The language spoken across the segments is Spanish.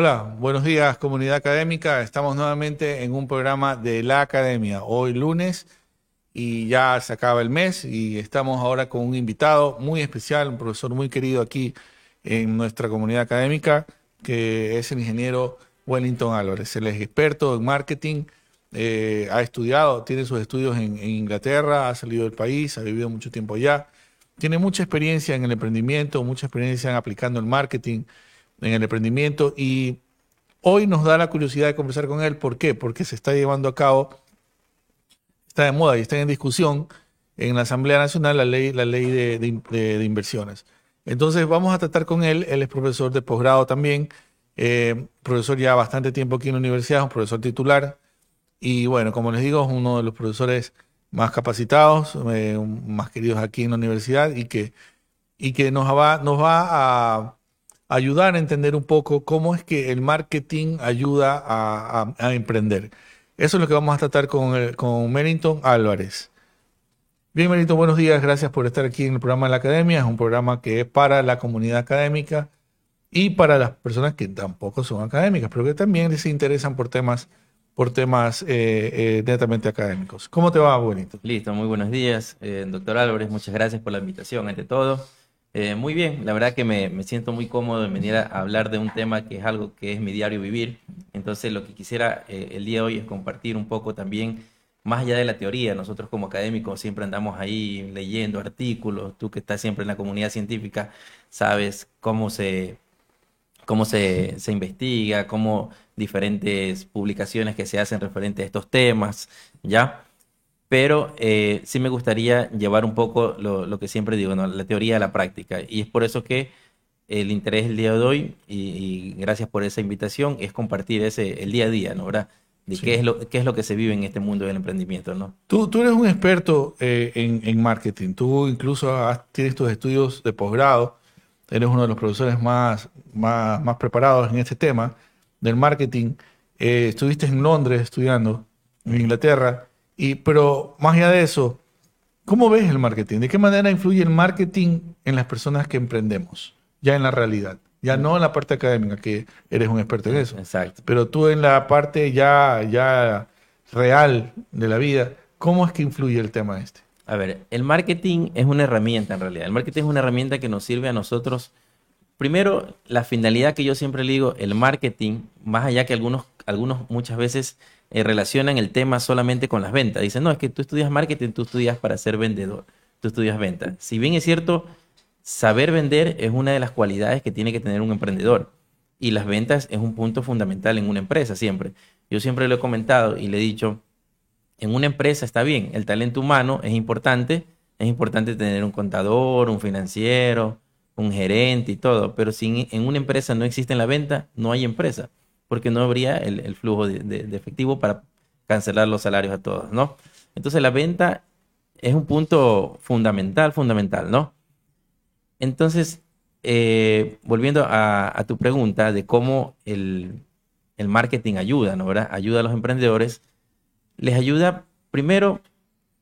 Hola, buenos días comunidad académica. Estamos nuevamente en un programa de la academia. Hoy lunes y ya se acaba el mes y estamos ahora con un invitado muy especial, un profesor muy querido aquí en nuestra comunidad académica, que es el ingeniero Wellington Álvarez. Él es experto en marketing, eh, ha estudiado, tiene sus estudios en, en Inglaterra, ha salido del país, ha vivido mucho tiempo allá, tiene mucha experiencia en el emprendimiento, mucha experiencia en aplicando el marketing en el emprendimiento y hoy nos da la curiosidad de conversar con él. ¿Por qué? Porque se está llevando a cabo, está de moda y está en discusión en la Asamblea Nacional la ley, la ley de, inversiones. Entonces vamos a tratar con él, él es profesor de posgrado también, eh, profesor ya bastante tiempo aquí en la universidad, un profesor titular y bueno, como les digo, es uno de los profesores más capacitados, eh, más queridos aquí en la universidad y que, y que nos va, nos va a ayudar a entender un poco cómo es que el marketing ayuda a, a, a emprender. Eso es lo que vamos a tratar con, el, con Álvarez. Bien, Meriton, buenos días. Gracias por estar aquí en el programa de la Academia. Es un programa que es para la comunidad académica y para las personas que tampoco son académicas, pero que también se interesan por temas, por temas eh, eh, netamente académicos. ¿Cómo te va, Buenito? Listo, muy buenos días, eh, doctor Álvarez. Muchas gracias por la invitación, ante todo. Eh, muy bien, la verdad que me, me, siento muy cómodo en venir a hablar de un tema que es algo que es mi diario vivir. Entonces lo que quisiera eh, el día de hoy es compartir un poco también, más allá de la teoría, nosotros como académicos siempre andamos ahí leyendo artículos, tú que estás siempre en la comunidad científica, sabes cómo se, cómo se, se investiga, cómo diferentes publicaciones que se hacen referente a estos temas, ¿ya? Pero eh, sí me gustaría llevar un poco lo, lo que siempre digo, ¿no? la teoría a la práctica. Y es por eso que el interés el día de hoy, y, y, gracias por esa invitación, es compartir ese, el día a día, ¿no? ¿verdad? De sí. qué, es lo, qué es lo que se vive en este mundo del emprendimiento, ¿no? Tú, tú eres un experto eh, en, en, marketing, tú incluso has, tienes tus estudios de posgrado, eres uno de los profesores más, más, más preparados en este tema del marketing. Eh, estuviste en Londres estudiando, en Inglaterra. Y, pero más allá de eso, ¿cómo ves el marketing? ¿De qué manera influye el marketing en las personas que emprendemos? Ya en la realidad. Ya no en la parte académica, que eres un experto en eso. Exacto. Pero tú en la parte ya, ya real de la vida, ¿cómo es que influye el tema este? A ver, el marketing es una herramienta en realidad. El marketing es una herramienta que nos sirve a nosotros. Primero, la finalidad que yo siempre le digo, el marketing, más allá que algunos, algunos muchas veces eh, relacionan el tema solamente con las ventas. Dicen, no, es que tú estudias marketing, tú estudias para ser vendedor, tú estudias ventas. Si bien es cierto, saber vender es una de las cualidades que tiene que tener un emprendedor. Y las ventas es un punto fundamental en una empresa siempre. Yo siempre lo he comentado y le he dicho, en una empresa está bien, el talento humano es importante, es importante tener un contador, un financiero, un gerente y todo, pero si en una empresa no existe la venta, no hay empresa porque no habría el, flujo de, efectivo para cancelar los salarios a todos, ¿no? Entonces la venta es un punto fundamental, fundamental, ¿no? Entonces, eh, volviendo a, tu pregunta de cómo el, el marketing ayuda, ¿no? ¿verdad? Ayuda a los emprendedores, les ayuda primero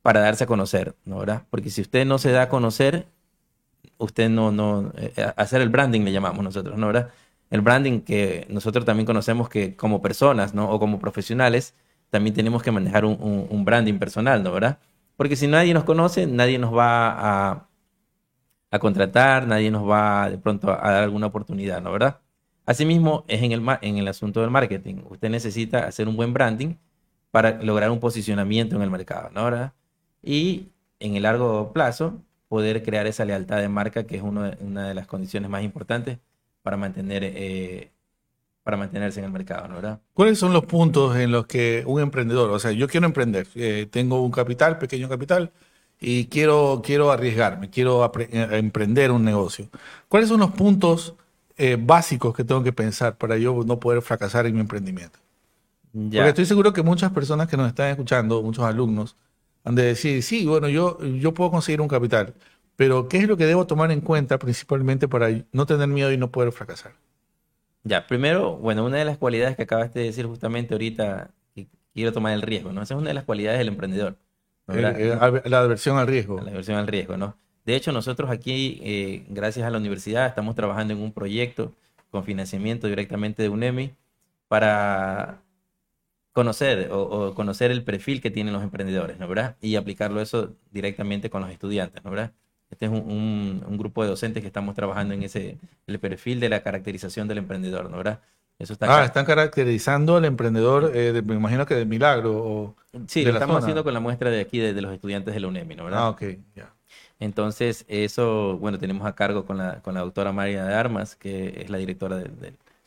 para darse a conocer, ¿no? ¿verdad? Porque si usted no se da a conocer, usted no, no, eh, hacer el branding le llamamos nosotros, ¿no? ¿verdad? El branding que nosotros también conocemos que como personas, ¿no? O como profesionales, también tenemos que manejar un, un, branding personal, ¿no? ¿Verdad? Porque si nadie nos conoce, nadie nos va a, a contratar, nadie nos va de pronto a dar alguna oportunidad, ¿no? ¿Verdad? Asimismo, es en el, en el asunto del marketing. Usted necesita hacer un buen branding para lograr un posicionamiento en el mercado, ¿no? ¿verdad? Y en el largo plazo, poder crear esa lealtad de marca, que es una de las condiciones más importantes para mantener eh, para mantenerse en el mercado, ¿no? ¿verdad? ¿Cuáles son los puntos en los que un emprendedor, o sea, yo quiero emprender, eh, tengo un capital, pequeño capital, y quiero, quiero arriesgarme, quiero eh, emprender un negocio. ¿Cuáles son los puntos eh, básicos que tengo que pensar para yo no poder fracasar en mi emprendimiento? Ya. Porque estoy seguro que muchas personas que nos están escuchando, muchos alumnos, han de decir, sí, bueno, yo, yo puedo conseguir un capital, pero, ¿qué es lo que debo tomar en cuenta principalmente para no tener miedo y no poder fracasar? Ya, primero, bueno, una de las cualidades que acabaste de decir justamente ahorita, que quiero tomar el riesgo, ¿no? Esa es una de las cualidades del emprendedor. ¿no? Eh, eh, la aversión al riesgo. La aversión al riesgo, ¿no? De hecho, nosotros aquí, eh, gracias a la universidad, estamos trabajando en un proyecto con financiamiento directamente de UNEMI para conocer o, conocer el perfil que tienen los emprendedores, ¿no verdad? Y aplicarlo eso directamente con los estudiantes, ¿no verdad? Este es un, grupo de docentes que estamos trabajando en ese, el perfil de la caracterización del emprendedor, ¿no verdad? Eso está ah, están caracterizando al emprendedor, eh, me imagino que de Milagro. O sí, lo estamos haciendo con la muestra de aquí, de, los estudiantes de la UNEMI, ¿no verdad? Ah, ok, ya. Entonces, eso, bueno, tenemos a cargo con la, con la doctora María de Armas, que es la directora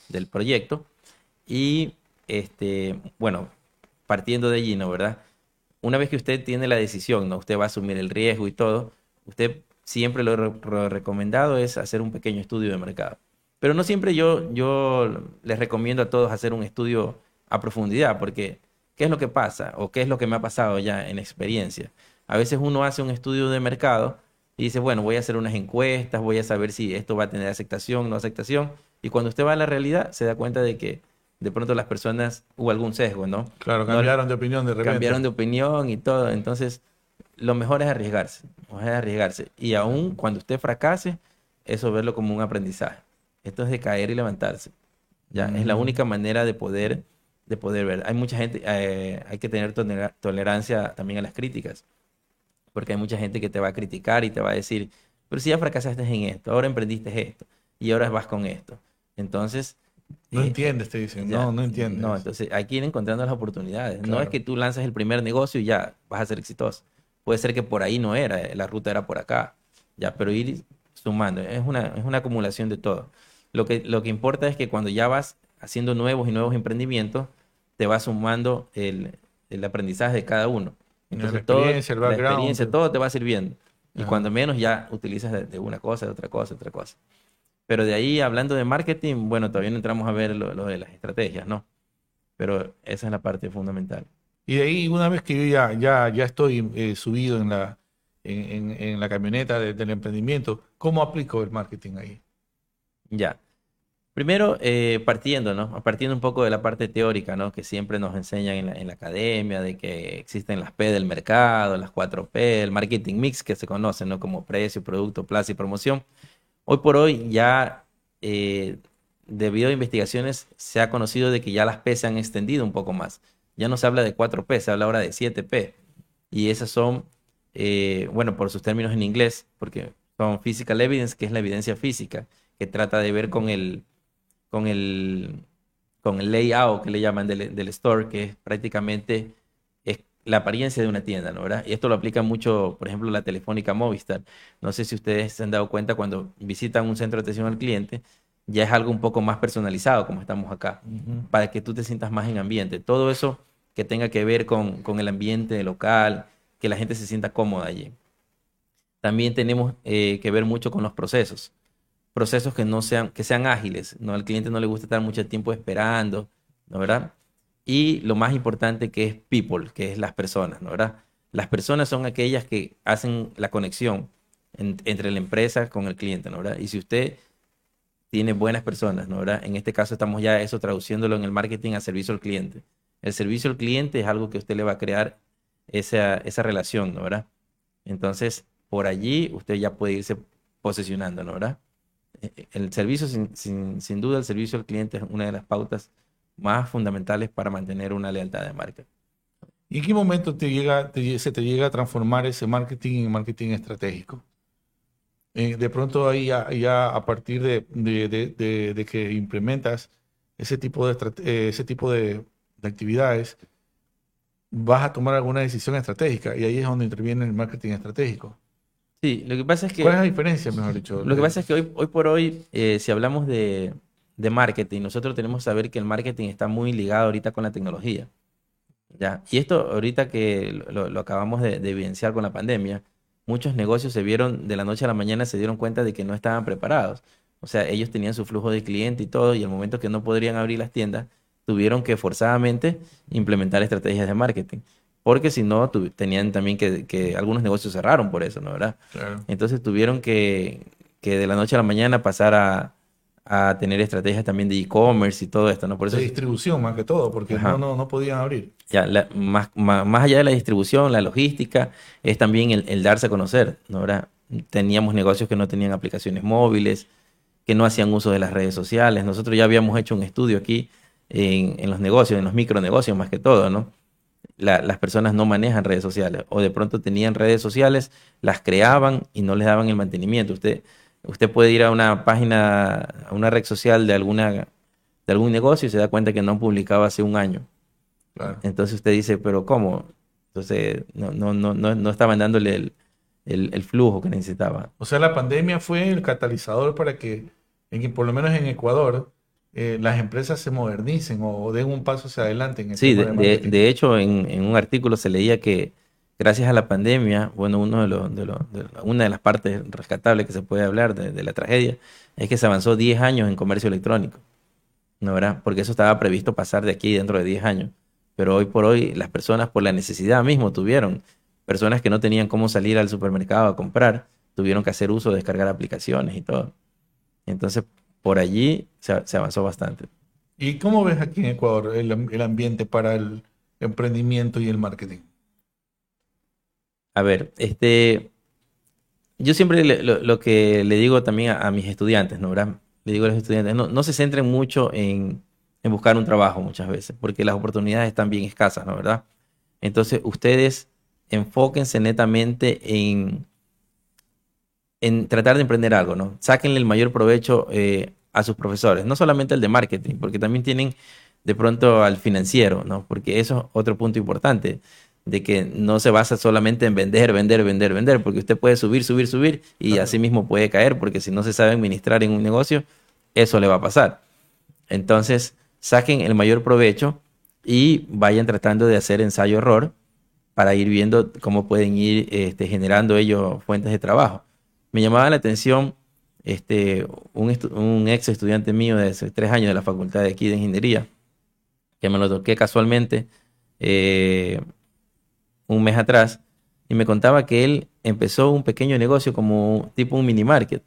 del proyecto. Y, este, bueno, partiendo de allí, ¿no? ¿Verdad? Una vez que usted tiene la decisión, ¿no? Usted va a asumir el riesgo y todo, usted siempre lo, lo recomendado es hacer un pequeño estudio de mercado. Pero no siempre yo, yo les recomiendo a todos hacer un estudio a profundidad, porque ¿qué es lo que pasa? ¿O qué es lo que me ha pasado ya en experiencia? A veces uno hace un estudio de mercado y dice, bueno, voy a hacer unas encuestas, voy a saber si esto va a tener aceptación o no aceptación. Y cuando usted va a la realidad, se da cuenta de que de pronto las personas hubo algún sesgo, ¿no? Claro, cambiaron de opinión de repente. Cambiaron de opinión y todo. Entonces, lo mejor es arriesgarse. es arriesgarse. Y aún cuando usted fracase, eso verlo como un aprendizaje. Esto es de caer y levantarse. Ya, es la única manera de poder, de poder ver. Hay mucha gente, eh, hay que tener tolerancia también a las críticas porque hay mucha gente que te va a criticar y te va a decir, pero si ya fracasaste en esto, ahora emprendiste esto y ahora vas con esto. Entonces... No eh, entiendes, te dicen, no, no entiendes. No, entonces hay que ir encontrando las oportunidades. No es que tú lanzas el primer negocio y ya vas a ser exitoso. Puede ser que por ahí no era, la ruta era por acá, ya, pero ir sumando, es una, es una acumulación de todo. Lo que, lo que importa es que cuando ya vas haciendo nuevos y nuevos emprendimientos, te va sumando el, el aprendizaje de cada uno. Entonces, la experiencia, todo, el background. La experiencia, todo te va sirviendo. Y cuando menos ya utilizas de, una cosa, de otra cosa, de otra cosa. Pero de ahí, hablando de marketing, bueno, todavía no entramos a ver lo, de las estrategias, ¿no? Pero esa es la parte fundamental. Y de ahí, una vez que yo ya, ya, ya estoy eh, subido en la, en, en, la camioneta del emprendimiento, ¿cómo aplico el marketing ahí? Ya. Primero, eh, partiendo, ¿no? Partiendo un poco de la parte teórica, ¿no? Que siempre nos enseñan en la, academia, de que existen las P del mercado, las 4P, el marketing mix que se conoce, ¿no? Como precio, producto, plaza y promoción. Hoy por hoy ya, eh, debido a investigaciones, se ha conocido de que ya las P se han extendido un poco más. Ya no se habla de 4P, se habla ahora de 7P. Y esas son, eh, bueno, por sus términos en inglés, porque son physical evidence, que es la evidencia física, que trata de ver con el con el, con el layout que le llaman del, del store, que es prácticamente es la apariencia de una tienda, ¿no? ¿verdad? Y esto lo aplica mucho, por ejemplo, la telefónica Movistar. No sé si ustedes se han dado cuenta cuando visitan un centro de atención al cliente, ya es algo un poco más personalizado, como estamos acá, para que tú te sientas más en ambiente. Todo eso que tenga que ver con, con el ambiente local, que la gente se sienta cómoda allí. También tenemos eh, que ver mucho con los procesos procesos que no sean, que sean ágiles, ¿no? Al cliente no le gusta estar mucho tiempo esperando, ¿no verdad? Y lo más importante que es people, que es las personas, ¿no verdad? Las personas son aquellas que hacen la conexión entre la empresa con el cliente, ¿no verdad? Y si usted tiene buenas personas, ¿no verdad? En este caso estamos ya eso traduciéndolo en el marketing a servicio al cliente. El servicio al cliente es algo que usted le va a crear esa, esa relación, ¿no verdad? Entonces, por allí usted ya puede irse posicionando, ¿no verdad? el servicio, sin, sin, duda, el servicio al cliente es una de las pautas más fundamentales para mantener una lealtad de marca. ¿Y en qué momento se te llega a transformar ese marketing en marketing estratégico? Eh, de pronto ahí ya, a partir de, de, que implementas ese tipo de, eh, ese tipo de, actividades, vas a tomar alguna decisión estratégica y ahí es donde interviene el marketing estratégico. Sí, lo que pasa es que... ¿Cuál es la diferencia, mejor dicho? Lo que pasa es que hoy, hoy por hoy, eh, si hablamos de, de, marketing, nosotros tenemos que saber que el marketing está muy ligado ahorita con la tecnología. ¿ya? Y esto ahorita que lo, lo acabamos de, de, evidenciar con la pandemia, muchos negocios se vieron de la noche a la mañana, se dieron cuenta de que no estaban preparados. O sea, ellos tenían su flujo de cliente y todo, y al momento que no podrían abrir las tiendas, tuvieron que forzadamente implementar estrategias de marketing porque si no, tenían también que, algunos negocios cerraron por eso, ¿no? ¿Verdad? Entonces tuvieron que, que, de la noche a la mañana pasar a, a tener estrategias también de e-commerce y todo esto, ¿no? Por eso de distribución más que todo, porque no, no, no, podían abrir. Ya, más, más, allá de la distribución, la logística, es también el, el darse a conocer, ¿no? ¿verdad? Teníamos negocios que no tenían aplicaciones móviles, que no hacían uso de las redes sociales. Nosotros ya habíamos hecho un estudio aquí en, los negocios, en los micronegocios más que todo, ¿no? las personas no manejan redes sociales o de pronto tenían redes sociales, las creaban y no les daban el mantenimiento. Usted, usted puede ir a una página, a una red social de, alguna, de algún negocio y se da cuenta que no han publicado hace un año. Entonces usted dice, pero ¿cómo? Entonces no, no, no, no, estaban dándole el, el, flujo que necesitaba. O sea, la pandemia fue el catalizador para que, en, por lo menos en Ecuador, eh, las empresas se modernicen o den un paso hacia adelante. En sí, de, hecho, en, un artículo se leía que gracias a la pandemia, bueno, uno de los, de una de las partes rescatables que se puede hablar de, la tragedia es que se avanzó 10 años en comercio electrónico, ¿no verdad? Porque eso estaba previsto pasar de aquí dentro de 10 años. Pero hoy por hoy las personas por la necesidad mismo tuvieron personas que no tenían cómo salir al supermercado a comprar, tuvieron que hacer uso de descargar aplicaciones y todo. Entonces, por allí se, avanzó bastante. ¿Y cómo ves aquí en Ecuador el, ambiente para el emprendimiento y el marketing? A ver, este, yo siempre lo, que le digo también a, mis estudiantes, ¿no? ¿verdad? Le digo a los estudiantes, no, no se centren mucho en, en, buscar un trabajo muchas veces, porque las oportunidades están bien escasas, ¿no? ¿Verdad? Entonces, ustedes enfóquense netamente en, en tratar de emprender algo, ¿no? Sáquenle el mayor provecho eh, a sus profesores, no solamente el de marketing, porque también tienen de pronto al financiero, ¿no? Porque eso es otro punto importante, de que no se basa solamente en vender, vender, vender, vender, porque usted puede subir, subir, subir y así mismo puede caer, porque si no se sabe administrar en un negocio, eso le va a pasar. Entonces, saquen el mayor provecho y vayan tratando de hacer ensayo-error para ir viendo cómo pueden ir este, generando ellos fuentes de trabajo. Me llamaba la atención este, un, ex estudiante mío de hace tres años de la facultad de aquí de ingeniería, que me lo toqué casualmente eh, un mes atrás, y me contaba que él empezó un pequeño negocio como tipo un mini market.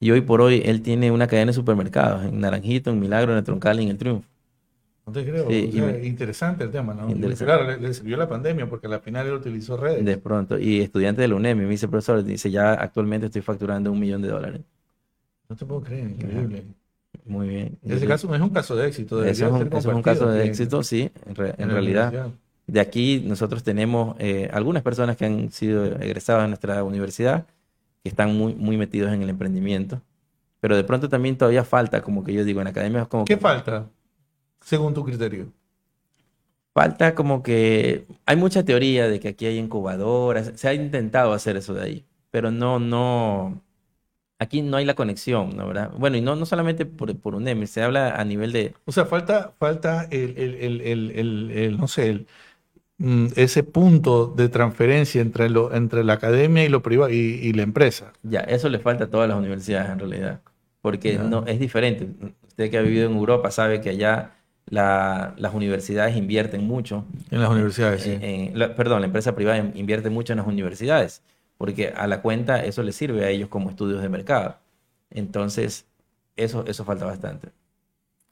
Y hoy por hoy él tiene una cadena de supermercados en Naranjito, en Milagro, en el Troncal y en el Triunfo. No te creo. interesante el tema, ¿no? Claro, le, sirvió la pandemia porque al final él utilizó redes. De pronto. Y estudiante de la UNEM, me dice, profesor, dice, ya actualmente estoy facturando un millón de dólares. No te puedo creer, increíble. Muy bien. Ese caso es un caso de éxito. Eso es un, es un, caso de éxito, sí, en, realidad. De aquí nosotros tenemos eh, algunas personas que han sido egresadas de nuestra universidad que están muy, muy metidos en el emprendimiento. Pero de pronto también todavía falta, como que yo digo, en academia es como... ¿Qué falta? Según tu criterio? Falta como que hay mucha teoría de que aquí hay incubadoras, se ha intentado hacer eso de ahí, pero no, no, aquí no hay la conexión, ¿no? ¿verdad? Bueno, y no, no solamente por, por UNEM, se habla a nivel de... O sea, falta, falta el, el, no sé, mm, ese punto de transferencia entre, lo, entre la academia y, lo privado, y, la empresa. Ya, eso le falta a todas las universidades en realidad, porque no, es diferente. Usted que ha vivido en Europa sabe que allá las universidades invierten mucho. En las universidades, sí. perdón, la empresa privada invierte mucho en las universidades, porque a la cuenta eso les sirve a ellos como estudios de mercado. Entonces, eso, eso falta bastante.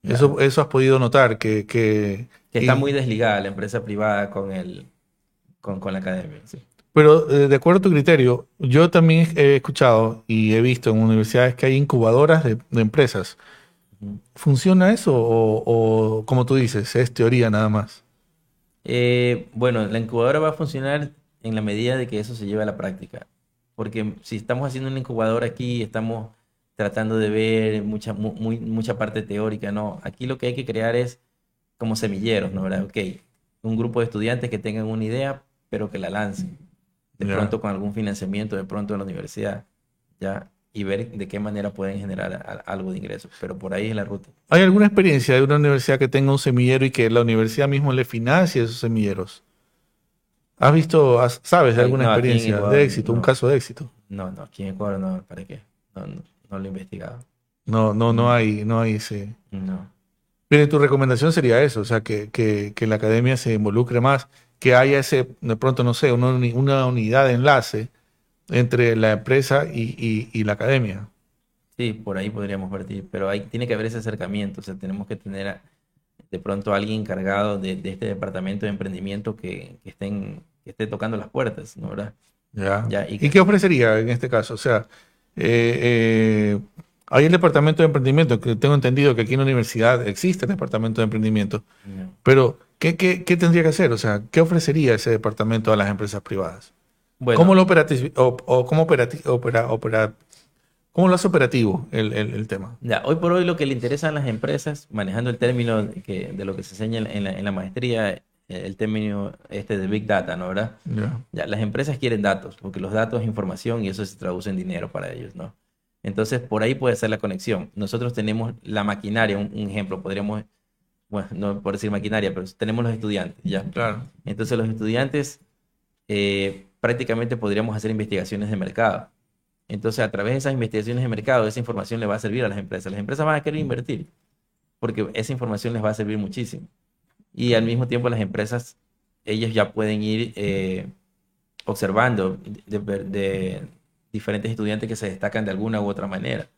Eso, eso has podido notar, que... Que, está muy desligada la empresa privada con, el, con, la academia. Pero eh, de acuerdo a tu criterio, yo también he escuchado y he visto en universidades que hay incubadoras de, de empresas ¿Funciona eso o, como tú dices, es teoría nada más? Eh, bueno, la incubadora va a funcionar en la medida de que eso se lleve a la práctica. Porque si estamos haciendo una incubadora aquí, estamos tratando de ver mucha, muy, mucha parte teórica, ¿no? Aquí lo que hay que crear es como semilleros, ¿no? ¿verdad? Ok, un grupo de estudiantes que tengan una idea, pero que la lancen. De pronto con algún financiamiento, de pronto en la universidad. ¿ya? Y ver de qué manera pueden generar algo de ingresos. Pero por ahí es la ruta. ¿Hay alguna experiencia de una universidad que tenga un semillero y que la universidad mismo le financie esos semilleros? ¿Has visto, sabes de alguna experiencia de éxito, un caso de éxito? No, no, aquí en Ecuador no, ¿para qué? No, no, lo he investigado. No, no, no hay, no hay ese. No. Bien, tu recomendación sería eso, o sea, que, que, que, la academia se involucre más, que haya ese, de pronto, no sé, una, una unidad de enlace entre la empresa y, la academia. Sí, por ahí podríamos partir, pero hay, tiene que haber ese acercamiento, o sea, tenemos que tener de pronto alguien encargado de, este departamento de emprendimiento que, estén, que esté tocando las puertas, ¿no verdad? Ya. ¿Y, qué ofrecería en este caso? O sea, eh, eh, Hay el departamento de emprendimiento, que tengo entendido que aquí en la universidad existe el departamento de emprendimiento, pero ¿qué, qué, qué tendría que hacer? O sea, ¿qué ofrecería ese departamento a las empresas privadas? ¿Cómo lo operativo, o, cómo opera, opera, ¿Cómo lo hace operativo el, el, el, tema? Ya, hoy por hoy lo que le interesa a las empresas, manejando el término de, que, de lo que se enseña en la, en la, maestría, el término este de Big Data, ¿no? ¿verdad? Ya, las empresas quieren datos, porque los datos es información y eso se traduce en dinero para ellos, ¿no? Entonces, por ahí puede ser la conexión. Nosotros tenemos la maquinaria, un, ejemplo, podríamos, bueno, no por decir maquinaria, pero tenemos los estudiantes, ¿ya? Claro. Entonces, los estudiantes eh, prácticamente podríamos hacer investigaciones de mercado. Entonces, a través de esas investigaciones de mercado, esa información le va a servir a las empresas. Las empresas van a querer invertir porque esa información les va a servir muchísimo. Y al mismo tiempo las empresas, ellos ya pueden ir eh, observando de, diferentes estudiantes que se destacan de alguna u otra manera.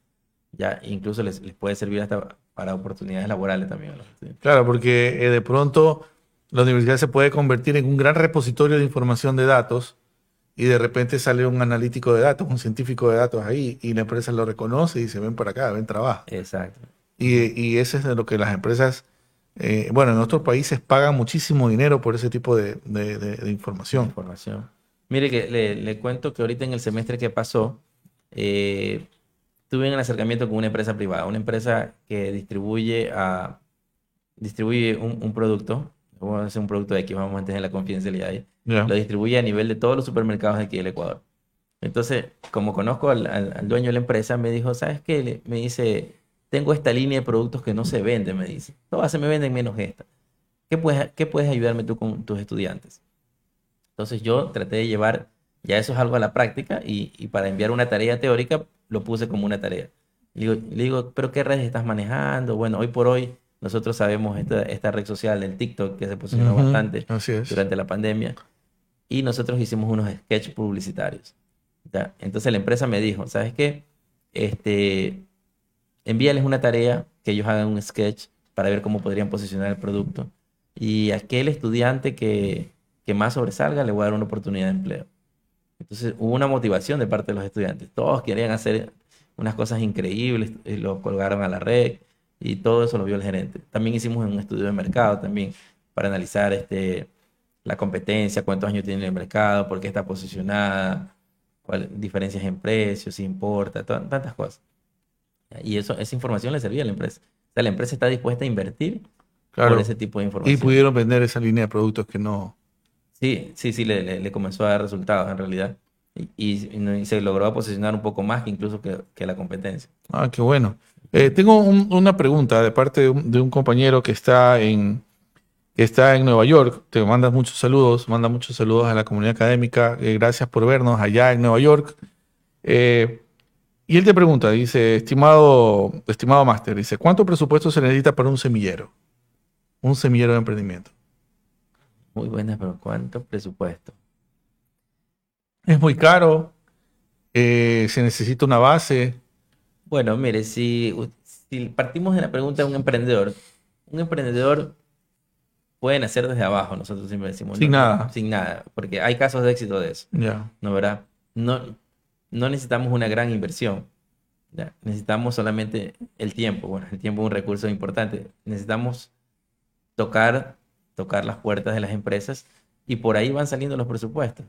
Ya incluso les, puede servir hasta para oportunidades laborales también. Claro, porque eh, de pronto la universidad se puede convertir en un gran repositorio de información de datos y de repente sale un analítico de datos, un científico de datos ahí y la empresa lo reconoce y se ven para acá, ven trabajo. Exacto. Y, y eso es de lo que las empresas, eh, bueno, en otros países pagan muchísimo dinero por ese tipo de, de, información. información. Mire que le, le, cuento que ahorita en el semestre que pasó, eh, tuve un acercamiento con una empresa privada, una empresa que distribuye, a, distribuye un, un producto, vamos a hacer un producto de X, vamos a mantener la confidencialidad ahí lo distribuye a nivel de todos los supermercados de aquí del Ecuador. Entonces, como conozco al, dueño de la empresa, me dijo, ¿sabes qué? Me dice, tengo esta línea de productos que no se venden, me dice. Todas se me venden menos esta. ¿Qué puedes, qué puedes ayudarme tú con tus estudiantes? Entonces yo traté de llevar ya eso es algo a la práctica y, para enviar una tarea teórica lo puse como una tarea. Le digo, le digo, ¿pero qué redes estás manejando? Bueno, hoy por hoy nosotros sabemos esta, esta red social del TikTok que se posicionó bastante durante la pandemia y nosotros hicimos unos sketches publicitarios. Entonces la empresa me dijo, ¿sabes qué? Este, envíales una tarea que ellos hagan un sketch para ver cómo podrían posicionar el producto. Y aquel estudiante que, que más sobresalga le voy a dar una oportunidad de empleo. Entonces hubo una motivación de parte de los estudiantes. Todos querían hacer unas cosas increíbles, y lo colgaron a la red y todo eso lo vio el gerente. También hicimos un estudio de mercado también para analizar este, la competencia, cuántos años tiene el mercado, por qué está posicionada, cuál, diferencias en precios, si importa, tantas cosas. Y eso, esa información le servía a la empresa. O sea, la empresa está dispuesta a invertir por ese tipo de información. Y pudieron vender esa línea de productos que no... Sí, sí, sí, le, le, comenzó a dar resultados en realidad. Y, se logró posicionar un poco más que incluso que, la competencia. Ah, qué bueno. Eh, tengo una pregunta de parte de un compañero que está en, está en Nueva York. Te manda muchos saludos, manda muchos saludos a la comunidad académica. Eh, gracias por vernos allá en Nueva York. Eh, y él te pregunta, dice, estimado, estimado máster, dice, ¿cuánto presupuesto se necesita para un semillero? Un semillero de emprendimiento. Muy buena, pero ¿cuánto presupuesto? Es muy caro. Eh, se necesita una base. Bueno, mire, si, si partimos de la pregunta de un emprendedor, un emprendedor pueden hacer desde abajo, nosotros siempre decimos. Sin nada. Sin nada, porque hay casos de éxito de eso. Ya. ¿No verdad? No, no necesitamos una gran inversión. ¿ya? Necesitamos solamente el tiempo. Bueno, el tiempo es un recurso importante. Necesitamos tocar, tocar las puertas de las empresas y por ahí van saliendo los presupuestos.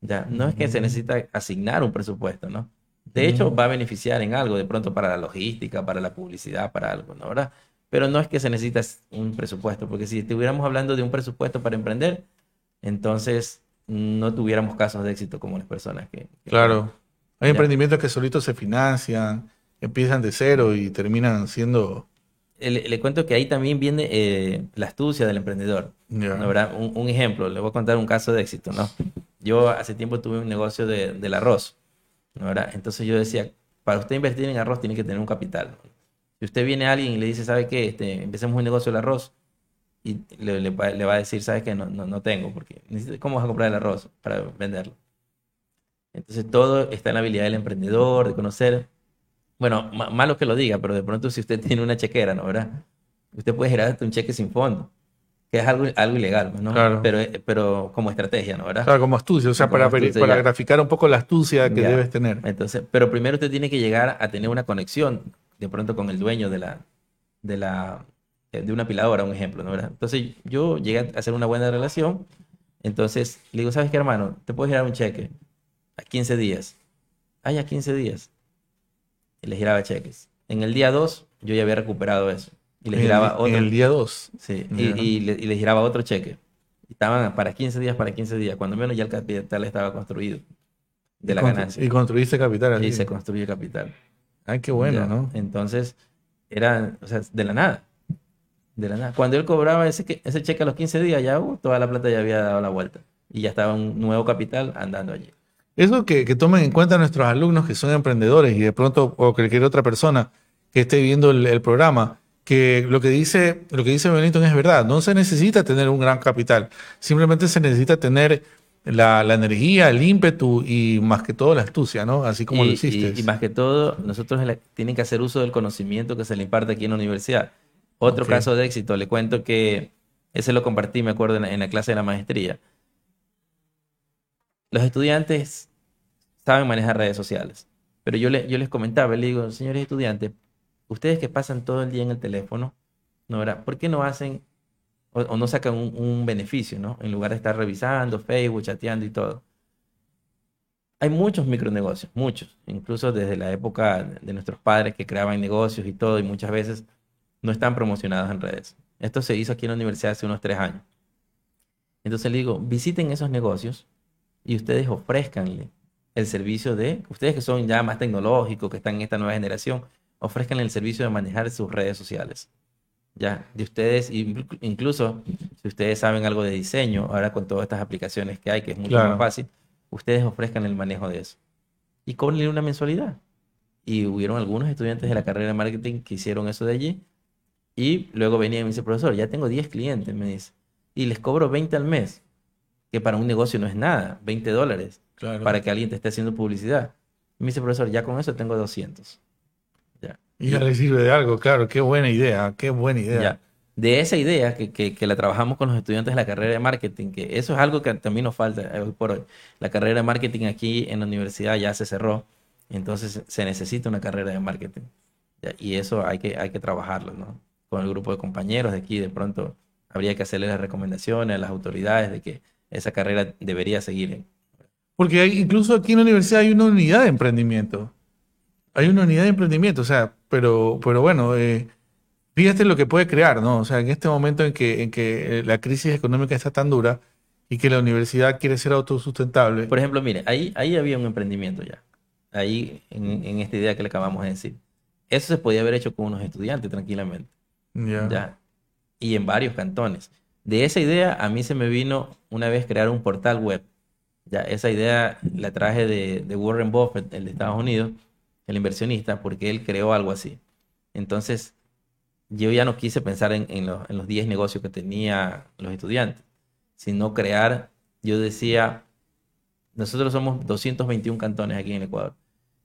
¿ya? No es que se necesita asignar un presupuesto, ¿no? De hecho, va a beneficiar en algo, de pronto para la logística, para la publicidad, para algo, ¿no? ¿verdad? Pero no es que se necesita un presupuesto, porque si estuviéramos hablando de un presupuesto para emprender, entonces no tuviéramos casos de éxito como las personas que... claro, hay emprendimientos que solitos se financian, empiezan de cero y terminan siendo... Le, cuento que ahí también viene eh, la astucia del emprendedor. Un, ejemplo, le voy a contar un caso de éxito. ¿no? Yo hace tiempo tuve un negocio de, del arroz. ¿no? Entonces yo decía, para usted invertir en arroz tiene que tener un capital. Si usted viene a alguien y le dice, ¿sabe qué? Este, empecemos un negocio del arroz. Y le, va a decir, ¿sabes qué? No, no, tengo, porque ¿cómo vas a comprar el arroz para venderlo? Entonces todo está en la habilidad del emprendedor, de conocer. Bueno, malo que lo diga, pero de pronto si usted tiene una chequera, ¿no? ¿Verdad? Usted puede generar un cheque sin fondo. que es algo, algo ilegal, ¿no? Claro. Pero, eh, pero como estrategia, ¿no? ¿verdad? Claro, como astucia, o sea, para, astucia, para graficar un poco la astucia que Ya. debes tener. Entonces, pero primero usted tiene que llegar a tener una conexión de pronto con el dueño de la, de la, eh, de una apiladora, un ejemplo, ¿no? ¿verdad? Entonces yo llegué a hacer una buena relación, entonces le digo, ¿sabes qué, hermano? Te puedo girar un cheque a 15 días. Ay, a 15 días. Y le giraba cheques. En el día 2 yo ya había recuperado eso. Y le giraba en otro. el día 2. Sí, Ya. y, y le, y le giraba otro cheque. Estaban para 15 días, para 15 días. Cuando menos ya el capital estaba construido de la ganancia. Y construiste capital. Y así. se construye capital. Ay, qué bueno, Ya. ¿no? Entonces, era, o sea, de la nada. De la nada. Cuando él cobraba ese, ese cheque a los 15 días, ya uh, toda la plata ya había dado la vuelta. Y ya estaba un nuevo capital andando allí. Eso que, que tomen en cuenta nuestros alumnos que son emprendedores y de pronto, o cualquier otra persona que esté viendo el, el programa, que lo que dice, lo que dice Benito es verdad. No se necesita tener un gran capital. Simplemente se necesita tener la, la energía, el ímpetu y más que todo la astucia, ¿no? Así como y, lo hiciste. y- y más que todo, nosotros tienen que hacer uso del conocimiento que se le imparte aquí en la universidad. Otro caso de éxito, le cuento que ese lo compartí, me acuerdo, en la, en la clase de la maestría. Los estudiantes saben manejar redes sociales, pero yo, le- yo les comentaba, le digo, señores estudiantes, ustedes que pasan todo el día en el teléfono, ¿no verdad? ¿Por qué no hacen o, no sacan un, un beneficio, ¿no? En lugar de estar revisando Facebook, chateando y todo. Hay muchos micronegocios, muchos, incluso desde la época de nuestros padres que creaban negocios y todo, y muchas veces no están promocionados en redes. Esto se hizo aquí en la universidad hace unos tres años. Entonces le digo, visiten esos negocios y ustedes ofrezcanle el servicio de, ustedes que son ya más tecnológicos, que están en esta nueva generación, ofrezcanle el servicio de manejar sus redes sociales. Ya, de ustedes, inclu- incluso si ustedes saben algo de diseño, ahora con todas estas aplicaciones que hay, que es mucho Claro. más fácil, ustedes ofrezcan el manejo de eso. Y cóbrenle una mensualidad. Y hubieron algunos estudiantes de la carrera de marketing que hicieron eso de allí. Y luego venía y me dice, profesor, ya tengo 10 clientes, me dice. Y les cobro 20 al mes, que para un negocio no es nada, 20 dólares, Claro. para que alguien te esté haciendo publicidad. Y me dice, profesor, ya con eso tengo 200. Y ya le sirve de algo, claro. Qué buena idea, qué buena idea. Ya. De esa idea que, que- que la trabajamos con los estudiantes de la carrera de marketing, que eso es algo que también nos falta eh, hoy por hoy. La carrera de marketing aquí en la universidad ya se cerró, entonces se necesita una carrera de marketing. Ya, Y eso hay que, hay que trabajarlo, ¿no? Con el grupo de compañeros de aquí, de pronto habría que hacerle las recomendaciones a las autoridades de que esa carrera debería seguir. Porque hay- incluso aquí en la universidad hay una unidad de emprendimiento. Hay una unidad de emprendimiento, o sea, pero, pero bueno, eh, fíjate lo que puede crear, ¿no? O sea, en este momento en que, en que eh, la crisis económica está tan dura y que la universidad quiere ser autosustentable. Por ejemplo, mire, ahí, ahí había un emprendimiento ya. Ahí, en, en esta idea que le acabamos de decir. Eso se podía haber hecho con unos estudiantes tranquilamente. Ya. Ya. Y en varios cantones. De esa idea a mí se me vino una vez crear un portal web. Ya, esa idea la traje de, de Warren Buffett, el de Estados Unidos, el inversionista, porque él creó algo así. Entonces, yo ya no quise pensar en, en los, en los 10 negocios que tenía los estudiantes, sino crear, yo decía, nosotros somos 221 cantones aquí en Ecuador.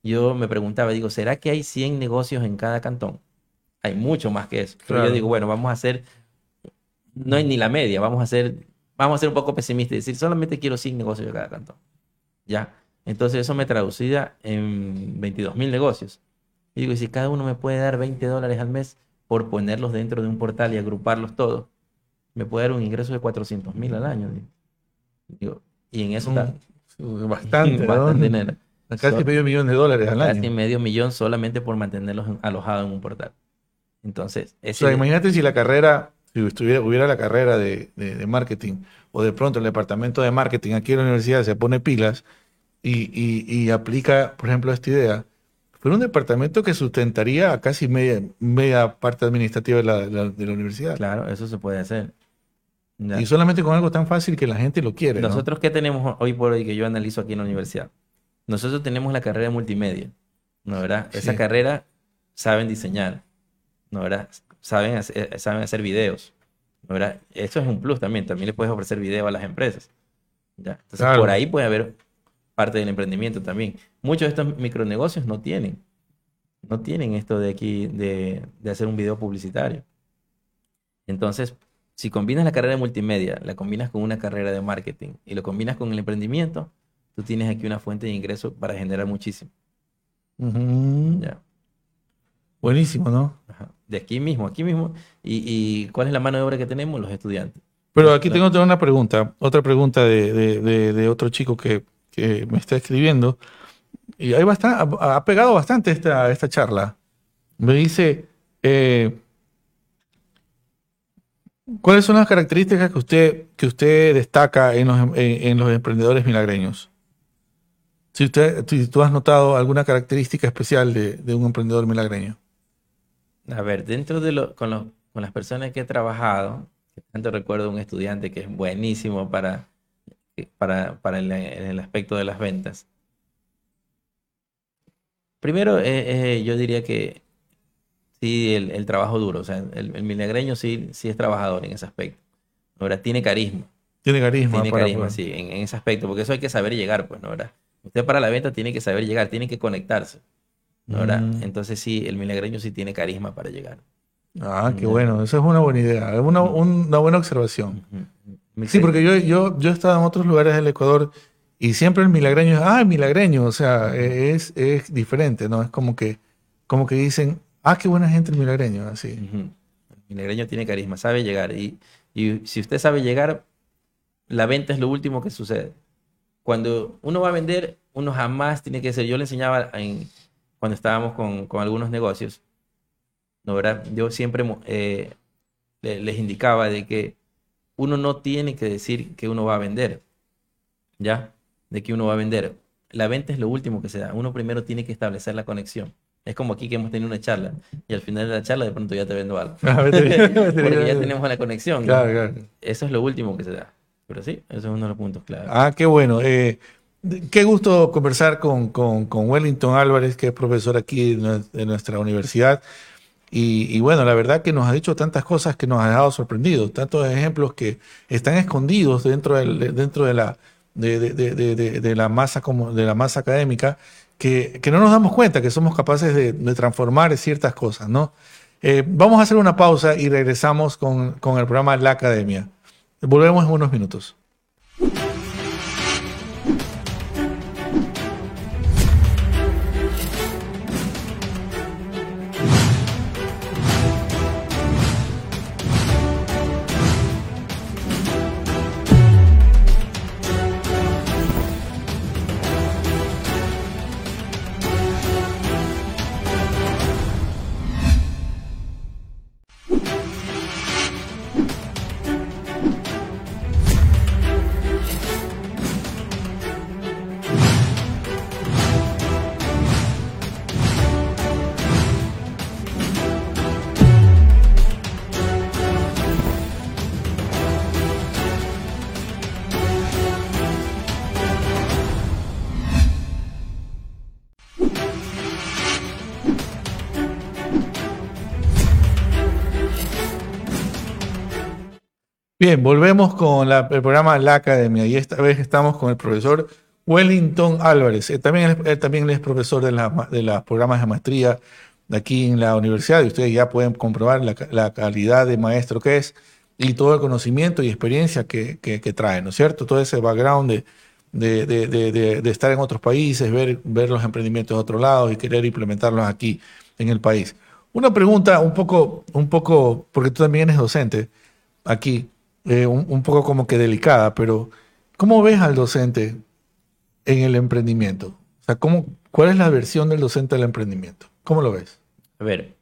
Yo me preguntaba, digo, ¿será que hay 100 negocios en cada cantón? Hay mucho más que eso. Pero Claro. yo digo, bueno, vamos a hacer, no hay ni la media, vamos a hacer, vamos a ser un poco pesimistas y decir, solamente quiero 100 negocios de cada cantón. Ya. Entonces eso me traducía en 22 mil negocios. Y digo, y si cada uno me puede dar 20 dólares al mes por ponerlos dentro de un portal y agruparlos todos, me puede dar un ingreso de 400 mil al año. Digo. Y en eso está Mm, Bastante, ¿no? bastante dinero. Casi So- medio millón de dólares al Casi año. medio millón solamente por mantenerlos en- alojados en un portal. Entonces, O ese, sea, imagínate si la carrera, si estuviera, hubiera la carrera de, de- de marketing, o de pronto el departamento de marketing aquí en la universidad se pone pilas y, y- y aplica, por ejemplo, esta idea, fuera un departamento que sustentaría a casi media, media parte administrativa de la, de la- de la universidad. claro, eso se puede hacer. Ya. Y solamente con algo tan fácil que la gente lo quiere. ¿no? Nosotros, ¿qué tenemos hoy por hoy que yo analizo aquí en la universidad? Nosotros tenemos la carrera de multimedia, ¿no verdad? Esa Sí. carrera saben diseñar, ¿no verdad? Saben hacer, saben hacer videos, ¿no verdad? Eso es un plus también, también le puedes ofrecer video a las empresas, ¿ya? Entonces, Claro. por ahí puede haber parte del emprendimiento también. Muchos de estos micronegocios no tienen, no tienen esto de aquí, de, de hacer un video publicitario. Entonces, si combinas la carrera de multimedia, la combinas con una carrera de marketing y lo combinas con el emprendimiento, tú tienes aquí una fuente de ingreso para generar muchísimo. Ya. Buenísimo, ¿no? De aquí mismo, aquí mismo. ¿Y, cuál es la mano de obra que tenemos? Los estudiantes. Pero aquí tengo una pregunta, otra pregunta de, otro chico que, me está escribiendo. Y ha, pegado bastante esta, esta charla. Me dice, eh, ¿cuáles son las características que usted, que usted destaca en los, en los emprendedores milagreños? Si, usted, tú has notado alguna característica especial de, un emprendedor milagreño. A ver, dentro de lo, con, con las personas que he trabajado, tanto recuerdo un estudiante que es buenísimo para, para, para el, aspecto de las ventas. Primero, eh, eh, yo diría que sí, el, trabajo duro, o sea, el, milagreño sí, sí es trabajador en ese aspecto. Ahora, tiene carisma. Tiene carisma. Tiene carisma, sí, en, ese aspecto, porque eso hay que saber llegar, pues, ¿no? ¿verdad? Usted para la venta tiene que saber llegar, tiene que conectarse. ¿verdad? Mm. Entonces sí, el milagreño sí tiene carisma para llegar. Ah, qué bueno, eso es una buena idea, es una, buena observación. Sí, porque yo, yo, yo he estado en otros lugares del Ecuador y siempre el milagreño es, ah, milagreño, o sea, e, es, es diferente, ¿no? Es como que, como que dicen, ah, qué buena gente el milagreño, así. El milagreño tiene carisma, sabe llegar. Y, y si usted sabe llegar, la venta es lo último que sucede cuando uno va a vender, uno jamás tiene que ser, yo le enseñaba en, cuando estábamos con, con algunos negocios, ¿no verdad? Yo siempre eh, les indicaba de que uno no tiene que decir que uno va a vender, ¿ya? De que uno va a vender. La venta es lo último que se da. Uno primero tiene que establecer la conexión. Es como aquí que hemos tenido una charla y al final de la charla de pronto ya te vendo algo. Ah, Porque ya tenemos la conexión. Eso es lo último que se da. Pero sí, eso es uno de los puntos clave. Ah, qué bueno. Eh, qué gusto conversar con, Wellington Álvarez, que es profesor aquí de nuestra universidad. Y, bueno, la verdad que nos ha dicho tantas cosas que nos ha dejado sorprendidos, tantos ejemplos que están escondidos dentro, del, dentro de, la, de, la masa, como, de la masa académica, que, no nos damos cuenta que somos capaces de, transformar ciertas cosas, ¿no? Eh, vamos a hacer una pausa y regresamos con, con el programa La Academia. Volvemos en unos minutos. Bien, volvemos con el programa La Academia y esta vez estamos con el profesor Wellington Álvarez. Él también, él también es profesor de, la, de los programas de maestría de aquí en la universidad y ustedes ya pueden comprobar la, calidad de maestro que es y todo el conocimiento y experiencia que, trae, ¿no es cierto? Todo ese background de, de, estar en otros países, ver, ver los emprendimientos de otros lados y querer implementarlos aquí en el país. Una pregunta un poco, un poco, porque tú también eres docente aquí. Eh, un, poco como que delicada, pero ¿cómo ves al docente en el emprendimiento? O sea, ¿cómo, ¿cuál es la versión del docente del emprendimiento? ¿Cómo lo ves? A ver,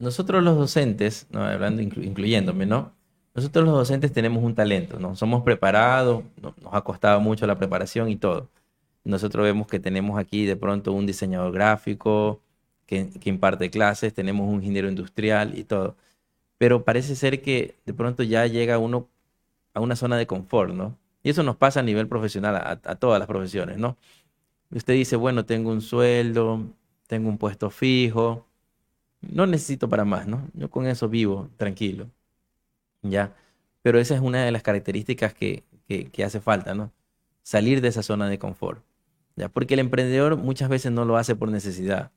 nosotros los docentes, ¿no? hablando, incluyéndome, ¿no? Nosotros los docentes tenemos un talento, ¿no? Somos preparados, nos ha costado mucho la preparación y todo. Nosotros vemos que tenemos aquí de pronto un diseñador gráfico que, que imparte clases, tenemos un ingeniero industrial y todo. Pero parece ser que de pronto ya llega uno a una zona de confort, ¿no? Y eso nos pasa a nivel profesional, a, todas las profesiones, ¿no? Usted dice, bueno, tengo un sueldo, tengo un puesto fijo, no necesito para más, ¿no? Yo con eso vivo tranquilo, ¿ya? Pero esa es una de las características que, que, hace falta, ¿no? Salir de esa zona de confort, ¿ya? Porque el emprendedor muchas veces no lo hace por necesidad.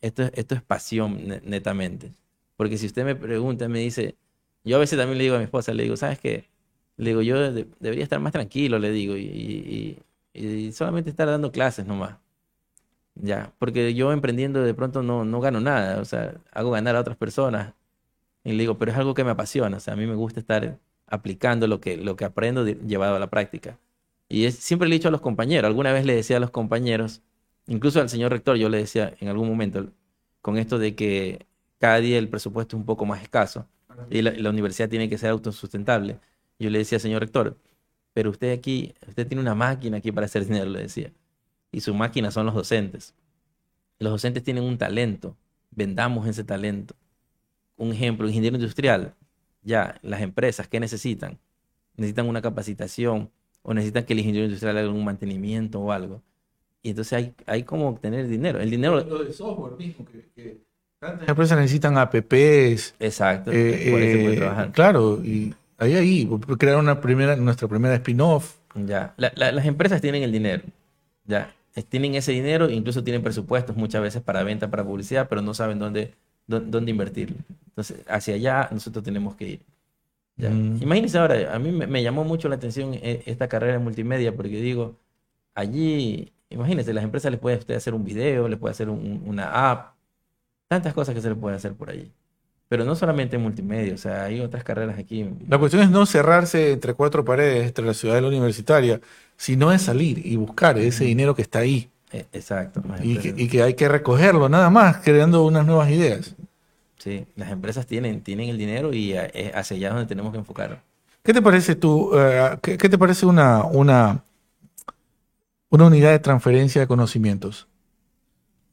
Esto, esto es pasión netamente. Porque si usted me pregunta, me dice, Yo a veces también le digo a mi esposa, le digo, ¿sabes qué? Le digo, yo debería estar más tranquilo, le digo, y, y, solamente estar dando clases nomás. Ya, porque yo emprendiendo de pronto no, no gano nada, o sea, hago ganar a otras personas. Y le digo, pero es algo que me apasiona, o sea, a mí me gusta estar aplicando lo que, lo que aprendo llevado a la práctica. Y es, siempre le he dicho a los compañeros, alguna vez le decía a los compañeros, incluso al señor rector, yo le decía en algún momento, con esto de que cada día el presupuesto es un poco más escaso y la, universidad tiene que ser autosustentable. Yo le decía, señor rector, pero usted aquí, usted tiene una máquina aquí para hacer dinero, le decía. Y su máquina son los docentes. Los docentes tienen un talento, vendamos ese talento. Un ejemplo, ingeniero industrial, ya, las empresas, ¿qué necesitan? Necesitan una capacitación o necesitan que el ingeniero industrial haga un mantenimiento o algo. Y entonces hay, hay como obtener dinero. El dinero... Lo de software mismo, que, tantas empresas necesitan APPs. Exacto. Eh, eh, claro, y ahí, ahí, crear una primera, nuestra primera spin-off. Ya, las empresas tienen el dinero, ya, tienen ese dinero, incluso tienen presupuestos muchas veces para venta, para publicidad, pero no saben dónde, dónde, invertirlo. Entonces, hacia allá nosotros tenemos que ir. ¿ya? Mm. Imagínense ahora, a mí me, me, llamó mucho la atención eh, esta carrera en multimedia, porque digo, allí Imagínense, las empresas les puede usted hacer un video, le puede hacer una app, tantas cosas que se le puede hacer por ahí. Pero no solamente en multimedia, o sea, hay otras carreras aquí. La cuestión es no cerrarse entre cuatro paredes entre la ciudad y la universitaria, sino es salir y buscar ese dinero que está ahí. E, exacto. Y que, hay que recogerlo, nada más, creando unas nuevas ideas. Sí, las empresas tienen, tienen el dinero y hacia allá es donde tenemos que enfocar. ¿Qué te parece tú, eh, qué, te parece una, una, una unidad de transferencia de conocimientos,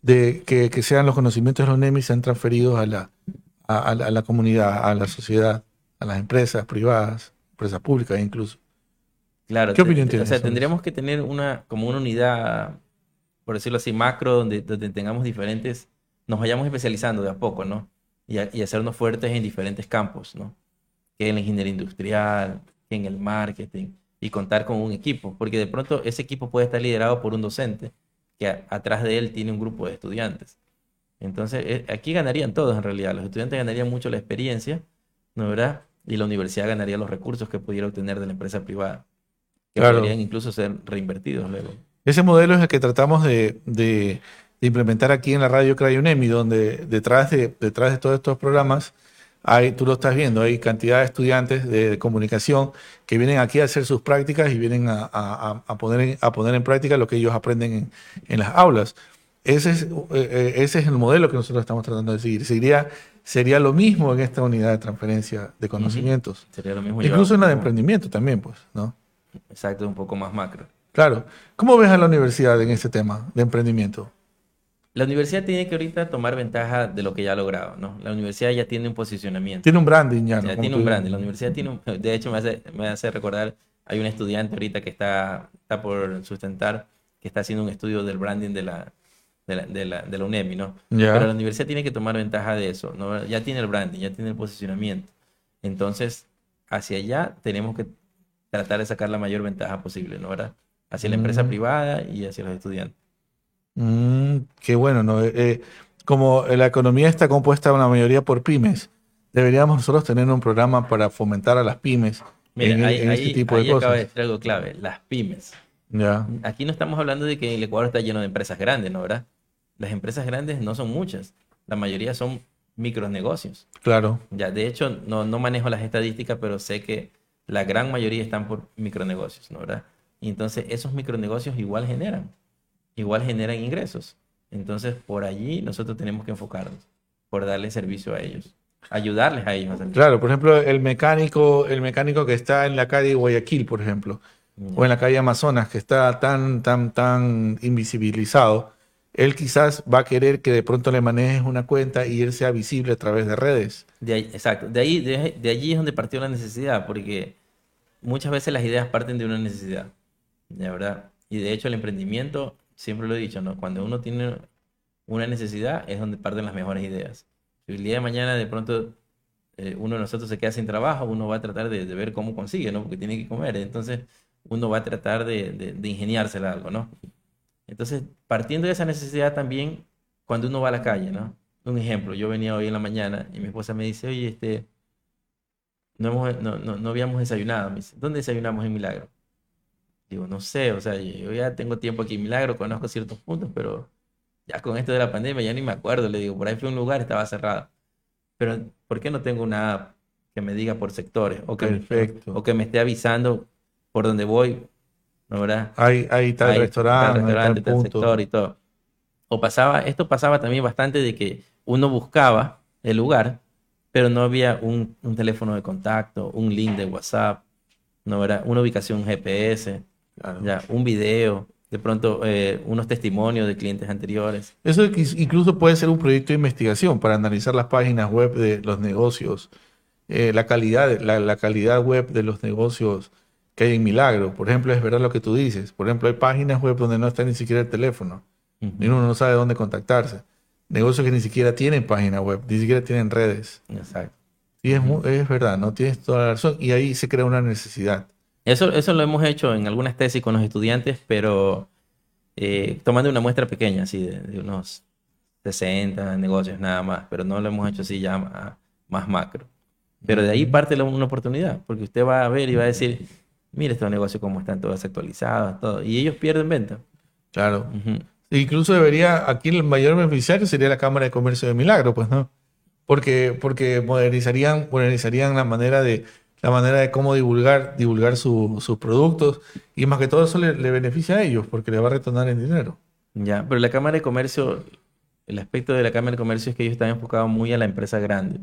de que, sean los conocimientos de los NEMI sean transferidos a la, a, la comunidad, a la sociedad, a las empresas privadas, empresas públicas incluso. Claro, ¿Qué opinión tienes? O sea, tendríamos que tener una, como una unidad, por decirlo así, macro, donde, donde tengamos diferentes, nos vayamos especializando de a poco, ¿no? Y, y hacernos fuertes en diferentes campos, ¿no? Que en la ingeniería industrial, que en el marketing, y contar con un equipo, porque de pronto ese equipo puede estar liderado por un docente que atrás de él tiene un grupo de estudiantes. Entonces, eh, aquí ganarían todos en realidad. Los estudiantes ganarían mucho la experiencia, ¿no verdad? Y la universidad ganaría los recursos que pudiera obtener de la empresa privada, que podrían incluso ser reinvertidos luego. Ese modelo es el que tratamos de, de, implementar aquí en la radio Crayonemi, donde detrás de, detrás de todos estos programas hay, tú lo estás viendo, hay cantidad de estudiantes de, comunicación que vienen aquí a hacer sus prácticas y vienen a, poner, en, a poner en práctica lo que ellos aprenden en, las aulas. Ese es, eh, eh, ese es el modelo que nosotros estamos tratando de seguir. Sería, sería lo mismo en esta unidad de transferencia de conocimientos. Sería lo mismo. Incluso en la de emprendimiento también, pues, ¿no? Exacto, un poco más macro. Claro. ¿Cómo ves a la universidad en este tema de emprendimiento? La universidad tiene que ahorita tomar ventaja de lo que ya ha logrado, ¿no? La universidad ya tiene un posicionamiento. Tiene un branding ya, ¿no? Ya tiene un branding. La universidad tiene un... De hecho, me hace, me hace recordar, hay un estudiante ahorita que está, está por sustentar, que está haciendo un estudio del branding de la, de la, de la, de la UNEMI, ¿no? Pero la universidad tiene que tomar ventaja de eso, ¿no? Ya tiene el branding, ya tiene el posicionamiento. Entonces, hacia allá tenemos que tratar de sacar la mayor ventaja posible, ¿no? ¿verdad? Hacia la empresa mm. privada y hacia los estudiantes. Mm, qué bueno, ¿no? Eh, eh, como la economía está compuesta una mayoría por pymes, deberíamos nosotros tener un programa para fomentar a las pymes en, este tipo de cosas. Acaba de decir algo clave, las pymes. Ya. Aquí no estamos hablando de que el Ecuador está lleno de empresas grandes, ¿no? ¿Verdad? Las empresas grandes no son muchas, la mayoría son micronegocios. Claro. Ya, de hecho, no, no manejo las estadísticas, pero sé que la gran mayoría están por micronegocios, ¿no? ¿Verdad? Y entonces esos micronegocios igual generan igual generan ingresos. Entonces, por allí nosotros tenemos que enfocarnos, por darle servicio a ellos, ayudarles a ellos. claro, por ejemplo, el mecánico, el mecánico que está en la calle Guayaquil, por ejemplo, o en la calle Amazonas, que está tan, tan, tan invisibilizado, él quizás va a querer que de pronto le manejes una cuenta y él sea visible a través de redes. De ahí, exacto, de, ahí, allí es donde partió la necesidad, porque muchas veces las ideas parten de una necesidad, de verdad. Y de hecho el emprendimiento siempre lo he dicho, ¿no? Cuando uno tiene una necesidad es donde parten las mejores ideas. Si el día de mañana de pronto eh, uno de nosotros se queda sin trabajo, uno va a tratar de, ver cómo consigue, ¿no? Porque tiene que comer. Entonces uno va a tratar de, de, ingeniársela algo, ¿no? Entonces, partiendo de esa necesidad también, cuando uno va a la calle, ¿no? Un ejemplo, yo venía hoy en la mañana y mi esposa me dice, oye, este, no, hemos- no, no, no habíamos desayunado. Me dice, ¿dónde desayunamos en Milagro? Digo, no sé, o sea, yo ya tengo tiempo aquí en Milagro, conozco ciertos puntos, pero ya con esto de la pandemia ya ni me acuerdo. Le digo, por ahí fue un lugar, estaba cerrado. Pero, ¿por qué no tengo una app que me diga por sectores? O que, Perfecto. o que me esté avisando por dónde voy, ¿no verdad? Ahí, ahí está el Ahí, restaurante, está el restaurante, sector y todo. O pasaba, esto pasaba también bastante de que uno buscaba el lugar, pero no había un, un teléfono de contacto, un link de WhatsApp, no era una ubicación GPS, Claro. ya, un video, de pronto eh, unos testimonios de clientes anteriores. Eso incluso puede ser un proyecto de investigación para analizar las páginas web de los negocios, eh, la calidad, la, la calidad web de los negocios que hay en Milagro. Por ejemplo, es verdad lo que tú dices. Por ejemplo, hay páginas web donde no está ni siquiera el teléfono y uno no sabe dónde contactarse. Negocios que ni siquiera tienen página web, ni siquiera tienen redes. Exacto. Y es, es verdad, no tienes toda la razón. Y ahí se crea una necesidad. Eso, eso lo hemos hecho en algunas tesis con los estudiantes, pero eh, tomando una muestra pequeña, así de, de unos 60 negocios nada más, pero no lo hemos hecho así ya más macro. Pero de ahí parte la- una oportunidad, porque usted va a ver y va a decir, mire estos negocios cómo están todos actualizados, todo, y ellos pierden venta. Claro. Incluso debería, aquí el mayor beneficiario sería la Cámara de Comercio de Milagro, pues, ¿no? Porque, porque modernizarían, modernizarían la manera de, la manera de cómo divulgar, divulgar su- sus productos y más que todo eso le, le beneficia a ellos porque le va a retornar en dinero. Ya, pero la Cámara de Comercio, el aspecto de la Cámara de Comercio es que ellos están enfocados muy a la empresa grande.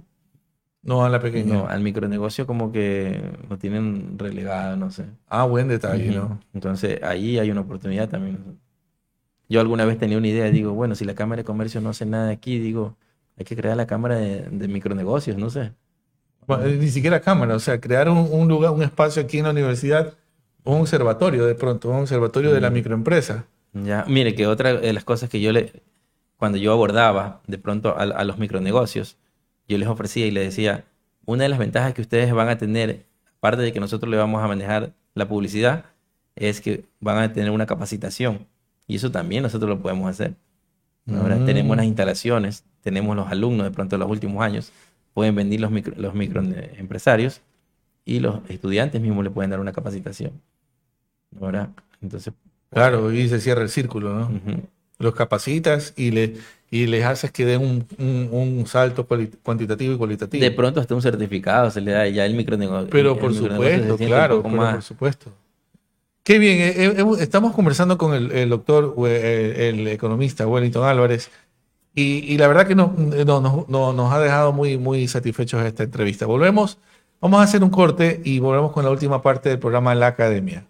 No a la pequeña. No, al micronegocio como que lo tienen relegado, no sé. Ah, buen detalle. ¿no? Entonces ahí hay una oportunidad también. Yo alguna vez tenía una idea, digo, bueno, si la Cámara de Comercio no hace nada aquí, digo, hay que crear la Cámara de, de Micronegocios, no sé. Bueno, eh, Ni siquiera cámara, o sea, crear un, un lugar, un espacio aquí en la universidad, un observatorio de pronto, un observatorio de la microempresa. Ya, mire que otra de las cosas que yo le, cuando yo abordaba de pronto a, a los micronegocios, yo les ofrecía y les decía, una de las ventajas que ustedes van a tener, aparte de que nosotros le vamos a manejar la publicidad, es que van a tener una capacitación. Y eso también nosotros lo podemos hacer. Ahora Mm. tenemos las instalaciones, tenemos los alumnos de pronto de los últimos años, pueden venir los, micro, los microempresarios y los estudiantes mismos le pueden dar una capacitación. Ahora, entonces, Claro, y se cierra el círculo, ¿no? Los capacitas y, le, y les haces que den un, un- un salto cuantitativo y cualitativo. De pronto hasta un certificado se le da ya el micronegocio. pero el por supuesto, claro, pero por supuesto. Qué bien, eh, eh, estamos conversando con el, el doctor, eh, el economista Wellington Álvarez, y, y la verdad que nos, no- nos- no- nos ha dejado muy, muy satisfechos esta entrevista. Volvemos, vamos a hacer un corte y volvemos con la última parte del programa La Academia.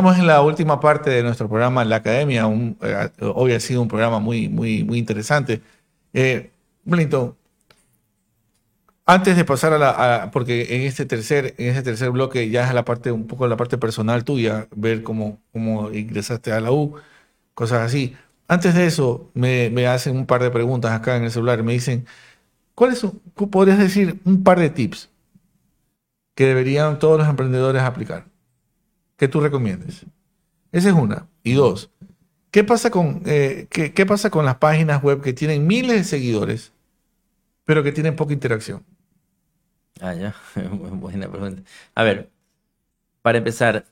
Estamos en la última parte de nuestro programa La Academia. Un- eh, hoy ha sido un programa muy, muy, muy interesante. Eh, Wellington, antes de pasar a la, a- porque en este tercer, en este tercer bloque ya es la parte, un poco la parte personal tuya, ver cómo, cómo ingresaste a la U, cosas así. Antes de eso, me, me hacen un par de preguntas acá en el celular. Me dicen, ¿cuáles podrías decir un par de tips que deberían todos los emprendedores aplicar? Que tú recomiendes? Esa es una. Y dos, ¿qué pasa con, eh, qué, qué pasa con las páginas web que tienen miles de seguidores, pero que tienen poca interacción? Ah, ya. Buena pregunta. A ver, para empezar,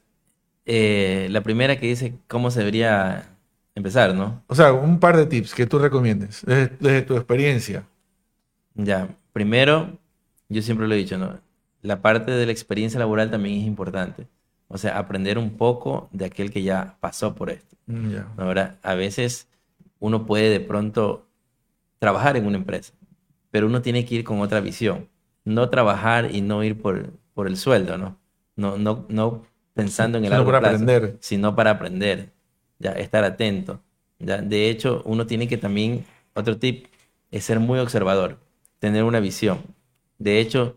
eh, la primera que dice cómo se debería empezar, ¿no? O sea, un par de tips que tú recomiendes desde, desde tu experiencia. Ya, primero, yo siempre lo he dicho, ¿no? La parte de la experiencia laboral también es importante. O sea, aprender un poco de aquel que ya pasó por esto. Mm. Ahora, a veces uno puede de pronto trabajar en una empresa, pero uno tiene que ir con otra visión, no trabajar y no ir por, por el sueldo, ¿no? No, no, no pensando en el Sino largo para plazo, aprender. sino para aprender, ya estar atento. Ya, de hecho, uno tiene que también, otro tip, es ser muy observador, tener una visión. De hecho,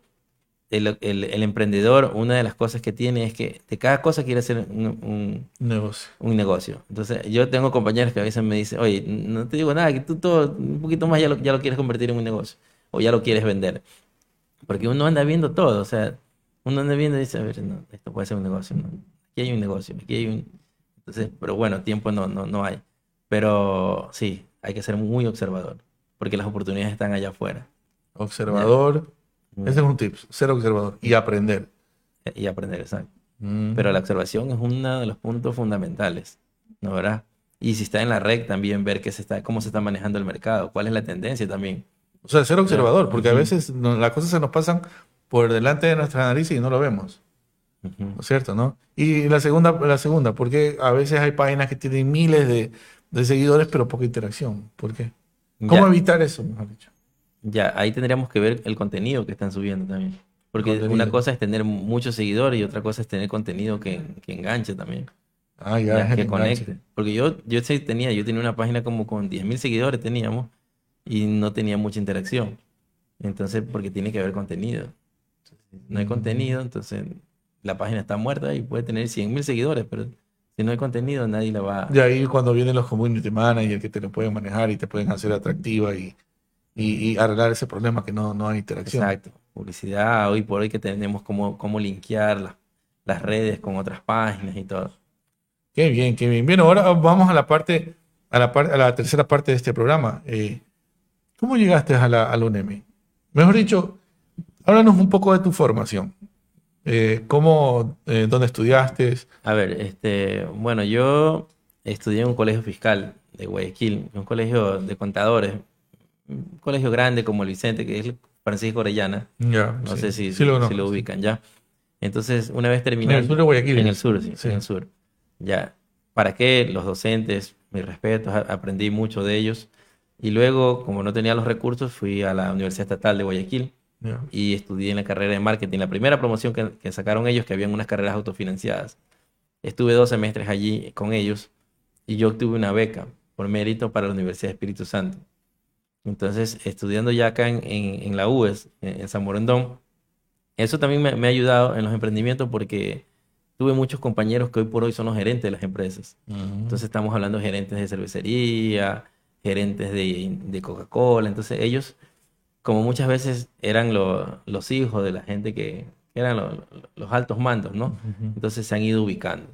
el, el- el emprendedor, una de las cosas que tiene es que de cada cosa quiere hacer un, un- Negocio. un negocio. Entonces, yo tengo compañeros que a veces me dicen, oye, no te digo nada, que tú todo, un poquito más ya lo, ya lo quieres convertir en un negocio, o ya lo quieres vender. Porque uno anda viendo todo, o sea, uno anda viendo y dice, a ver, no, esto puede ser un negocio, ¿no? Aquí hay un negocio, aquí hay un... Entonces, pero bueno, tiempo no, no, no hay. Pero sí, hay que ser muy observador, porque las oportunidades están allá afuera. Observador. Ese es un tip. Ser observador y aprender. Y aprender, exacto. Mm. Pero la observación es uno de los puntos fundamentales, ¿no verdad? Y si está en la red, también ver qué se está, cómo se está manejando el mercado, cuál es la tendencia también. O sea, ser observador, porque a veces las cosas se nos pasan por delante de nuestra nariz y no lo vemos. Ujú. ¿no es cierto? ¿no? Y la segunda, la segunda, porque a veces hay páginas que tienen miles de, de seguidores, pero poca interacción. ¿Por qué? ¿Cómo Ya, evitar eso, mejor dicho? Ya, ahí tendríamos que ver el contenido que están subiendo también. Porque Contenido. una cosa es tener muchos seguidores y otra cosa es tener contenido que, que enganche también, Ah, ya, que enganche. conecte. Porque yo, yo tenía, yo tenía una página como con 10.000 seguidores teníamos y no tenía mucha interacción. Entonces, porque tiene que haber contenido. No hay Mm. contenido, entonces la página está muerta y puede tener 100.000 seguidores, pero si no hay contenido nadie la va Y ahí cuando vienen los community managers que te lo pueden manejar y te pueden hacer atractiva y, y, y arreglar ese problema que no, no hay interacción. Exacto. Publicidad, hoy por hoy que tenemos cómo, cómo linkear las, las redes con otras páginas y todo. Qué bien, qué bien. Bien, ahora vamos a la parte, a la parte, a la tercera parte de este programa. Eh, ¿cómo llegaste a la, a la UNEMI? Mejor dicho, háblanos un poco de tu formación. Eh, ¿cómo, eh, dónde estudiaste? A ver, este, bueno, yo estudié en un colegio fiscal de Guayaquil, un colegio de contadores, un colegio grande como el Vicente, que es el Francisco Orellana. Ya, No sí, sé si, sí lo si ubican ya. Entonces, una vez En terminando... el sur de Guayaquil. En el sur, sí, Sí. en el sur. Ya. ¿Para qué? Los docentes, mis respetos, aprendí mucho de ellos. Y luego, como no tenía los recursos, fui a la Universidad Estatal de Guayaquil Ya. y estudié en la carrera de marketing. La primera promoción que, que sacaron ellos, que habían unas carreras autofinanciadas. Estuve dos semestres allí con ellos y yo obtuve una beca por mérito para la Universidad de Espíritu Santo. Entonces, estudiando ya acá en, en- en la UES, en, en San Borondón, eso también me, me ha ayudado en los emprendimientos porque tuve muchos compañeros que hoy por hoy son los gerentes de las empresas. Entonces estamos hablando de gerentes de cervecería, gerentes de, de Coca-Cola. Entonces ellos, como muchas veces eran lo- los hijos de la gente que, eran lo- los altos mandos, ¿no? Entonces se han ido ubicando.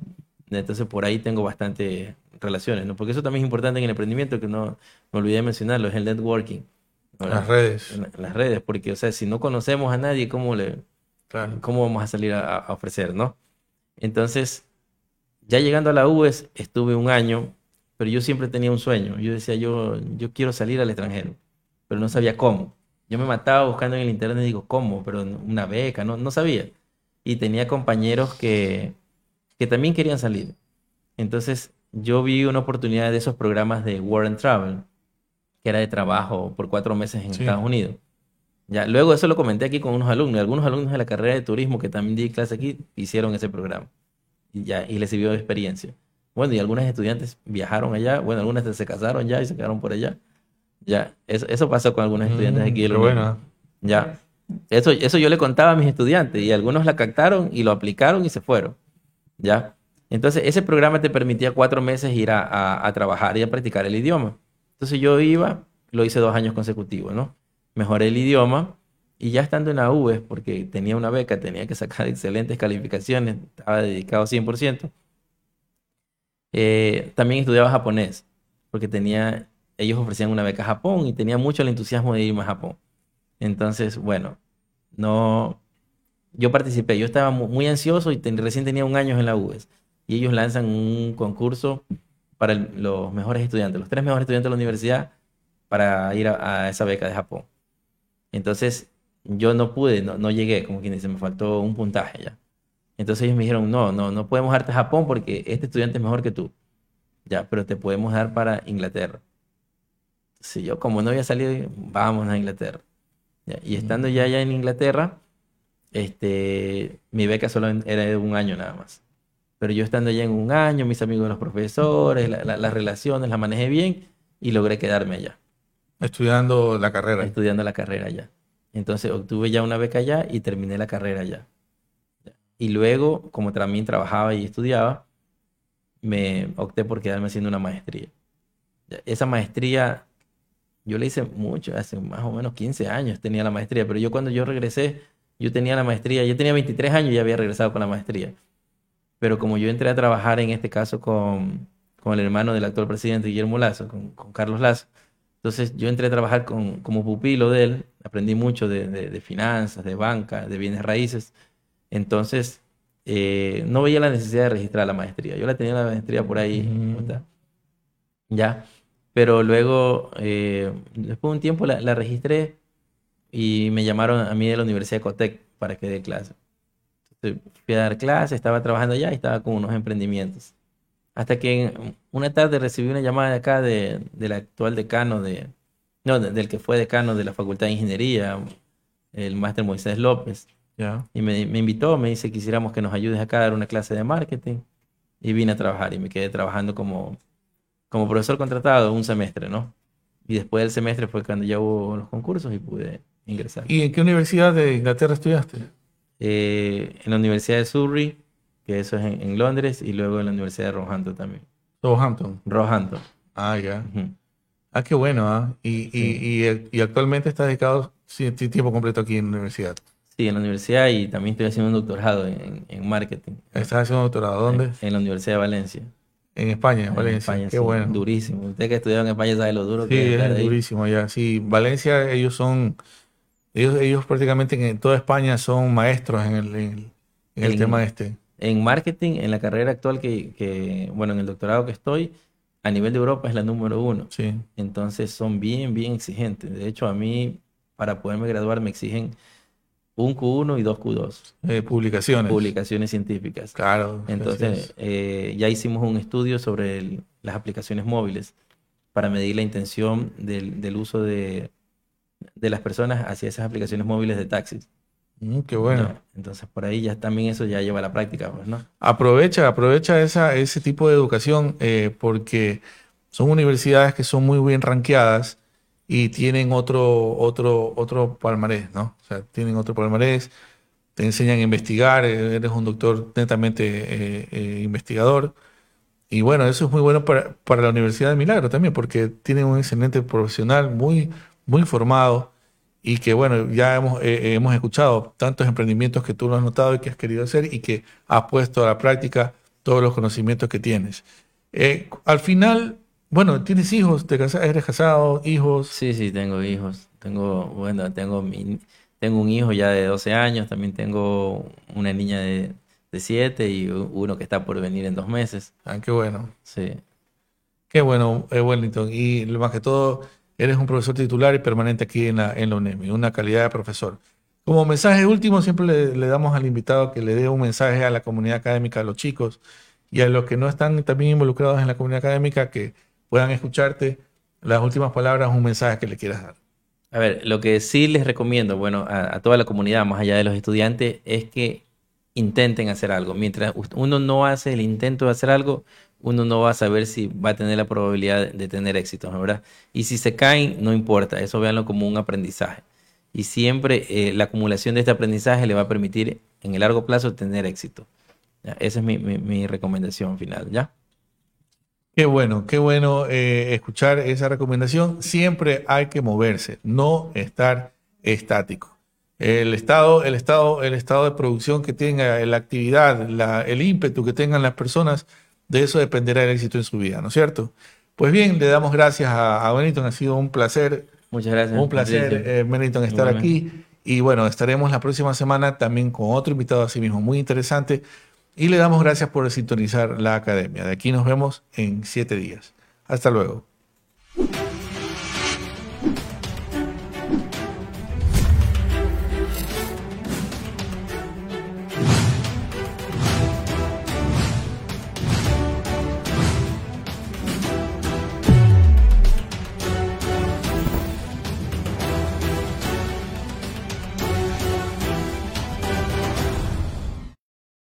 Entonces por ahí tengo bastante relaciones, ¿no? Porque eso también es importante en el emprendimiento, que no me olvidé de mencionarlo, es el networking. ¿no? Las redes. En, en las redes, porque, o sea, si no conocemos a nadie, ¿cómo le, Claro. cómo vamos a salir a, a ofrecer, no? Entonces, ya llegando a la UES, estuve un año, pero yo siempre tenía un sueño. Yo decía, yo, yo quiero salir al extranjero, pero no sabía cómo. Yo me mataba buscando en el internet y digo, ¿cómo? Pero una beca, no, no sabía. Y tenía compañeros que, que también querían salir. Entonces, yo vi una oportunidad de esos programas de Work and Travel, que era de trabajo por cuatro meses en Sí. Estados Unidos. Ya, luego eso lo comenté aquí con unos alumnos. Algunos alumnos de la carrera de turismo que también di clase aquí hicieron ese programa. Y ya, y les sirvió de experiencia. Bueno, y algunos estudiantes viajaron allá. Bueno, algunas se casaron ya y se quedaron por allá. Ya, eso, eso pasó con algunos estudiantes Mm, aquí. UNED. buena. Ya. Eso, eso yo le contaba a mis estudiantes y algunos la captaron y lo aplicaron y se fueron. ¿Ya? Entonces, ese programa te permitía cuatro meses ir a, a- trabajar y a practicar el idioma. Entonces, yo iba, lo hice dos años consecutivos, ¿no? Mejoré el idioma y ya estando en la UES, porque tenía una beca, tenía que sacar excelentes calificaciones, estaba dedicado 100%. eh, también estudiaba japonés, porque tenía, ellos ofrecían una beca a Japón y tenía mucho el entusiasmo de irme a Japón. Entonces, bueno, no, yo participé, yo estaba mu- muy ansioso y recién tenía un año en la UES y ellos lanzan un concurso para los mejores estudiantes, los tres mejores estudiantes de la universidad para ir a, esa beca de Japón. Entonces, yo no pude, no, llegué, como quien dice, me faltó un puntaje ya. Entonces ellos me dijeron, no, no, no podemos darte a Japón porque este estudiante es mejor que tú. Ya, pero te podemos dar para Inglaterra. Sí, yo como no había salido, vamos a Inglaterra. Y estando ya allá en Inglaterra, este, mi beca solo era de un año nada más. Pero yo estando allá en un año, mis amigos los profesores, las relaciones, las manejé bien y logré quedarme allá. Estudiando la carrera. Estudiando la carrera allá. Entonces obtuve ya una beca allá y terminé la carrera allá. Y luego, como también trabajaba y estudiaba, me opté por quedarme haciendo una maestría. Esa maestría, yo la hice mucho, hace más o menos 15 años tenía la maestría, pero yo cuando yo regresé, yo tenía la maestría, yo tenía 23 años y ya había regresado con la maestría. Pero como yo entré a trabajar en este caso con, con el hermano del actual presidente Guillermo Lazo, con, con Carlos Lazo, entonces yo entré a trabajar con, como pupilo de él, aprendí mucho de, de, finanzas, de banca, de bienes raíces. Entonces eh, no veía la necesidad de registrar la maestría. Yo la tenía la maestría por ahí. Ya. Pero luego, eh, después de un tiempo la, la, registré y me llamaron a mí de la Universidad de Cotec para que dé clase. Entonces, fui a dar clase, estaba trabajando allá y estaba con unos emprendimientos. Hasta que una tarde recibí una llamada de acá de, del actual decano de, no, del que fue decano de la Facultad de Ingeniería, el máster Moisés López. Y me, me, invitó, me dice que quisiéramos que nos ayudes acá a dar una clase de marketing. Y vine a trabajar y me quedé trabajando como, como profesor contratado un semestre, ¿no? Y después del semestre fue cuando ya hubo los concursos y pude ingresar. ¿Y en qué universidad de Inglaterra estudiaste? Eh, en la Universidad de Surrey que eso es en, Londres, y luego en la Universidad de Roehampton también. Roehampton. Roehampton. Ah, ya. Ah, qué bueno, ¿ah? Y, y, y, actualmente estás dedicado sí, tiempo completo aquí en la universidad. Sí, en la universidad y también estoy haciendo un doctorado en, en marketing. ¿Estás haciendo un doctorado? ¿Dónde? En, la Universidad de Valencia. En España, en Valencia. España, qué bueno. Durísimo. Usted que estudió en España sabe lo duro que es. Sí, es durísimo ya. Sí, Valencia, ellos son, ellos, ellos prácticamente en toda España son maestros en el, en el tema este en marketing, en la carrera actual que, bueno, en el doctorado que estoy, a nivel de Europa es la número uno. Sí. Entonces son bien, bien exigentes. De hecho, a mí, para poderme graduar, me exigen un Q1 y dos Q2. Eh, publicaciones. Publicaciones científicas. Claro. Entonces, eh, ya hicimos un estudio sobre las aplicaciones móviles para medir la intención del, del uso de, de las personas hacia esas aplicaciones móviles de taxis. Mm, qué bueno. entonces por ahí ya también eso ya lleva a la práctica, pues, ¿no? Aprovecha, aprovecha esa, ese tipo de educación eh, porque son universidades que son muy bien ranqueadas y tienen otro, otro, otro palmarés, ¿no? O sea, tienen otro palmarés, te enseñan a investigar, eh, eres un doctor netamente eh, investigador. Y bueno, eso es muy bueno para, para, la Universidad de Milagro también, porque tienen un excelente profesional muy, muy formado y que bueno, ya hemos, eh, hemos escuchado tantos emprendimientos que tú lo has notado y que has querido hacer y que has puesto a la práctica todos los conocimientos que tienes. Eh, al final, bueno, ¿tienes hijos? ¿Te ¿Eres casado? ¿Hijos? Sí, sí, tengo hijos. Tengo, bueno, tengo, mi, tengo un hijo ya de 12 años, también tengo una niña de, de 7 y uno que está por venir en dos meses. Ah, qué bueno. Sí. Qué bueno, eh, Wellington. Y más que todo, eres un profesor titular y permanente aquí en la, en la UNEMI, una calidad de profesor. Como mensaje último, siempre le, damos al invitado que le dé un mensaje a la comunidad académica, a los chicos y a los que no están también involucrados en la comunidad académica, que puedan escucharte las últimas palabras, un mensaje que le quieras dar. A ver, lo que sí les recomiendo, bueno, a, a toda la comunidad, más allá de los estudiantes, es que intenten hacer algo. Mientras uno no hace el intento de hacer algo, uno no va a saber si va a tener la probabilidad de tener éxito, ¿verdad? Y si se caen, no importa, eso véanlo como un aprendizaje. Y siempre eh, la acumulación de este aprendizaje le va a permitir en el largo plazo tener éxito. Esa es mi, recomendación final, ¿ya? Qué bueno, qué bueno eh, escuchar esa recomendación. Siempre hay que moverse, no estar estático. El estado, el estado, el estado de producción que tenga, la actividad, el ímpetu que tengan las personas de eso dependerá el éxito en su vida, ¿no es cierto? Pues bien, le damos gracias a, a ha sido un placer. Muchas gracias. Un placer, eh, estar aquí. Y bueno, estaremos la próxima semana también con otro invitado así mismo, muy interesante. Y le damos gracias por sintonizar la academia. De aquí nos vemos en siete días. Hasta luego.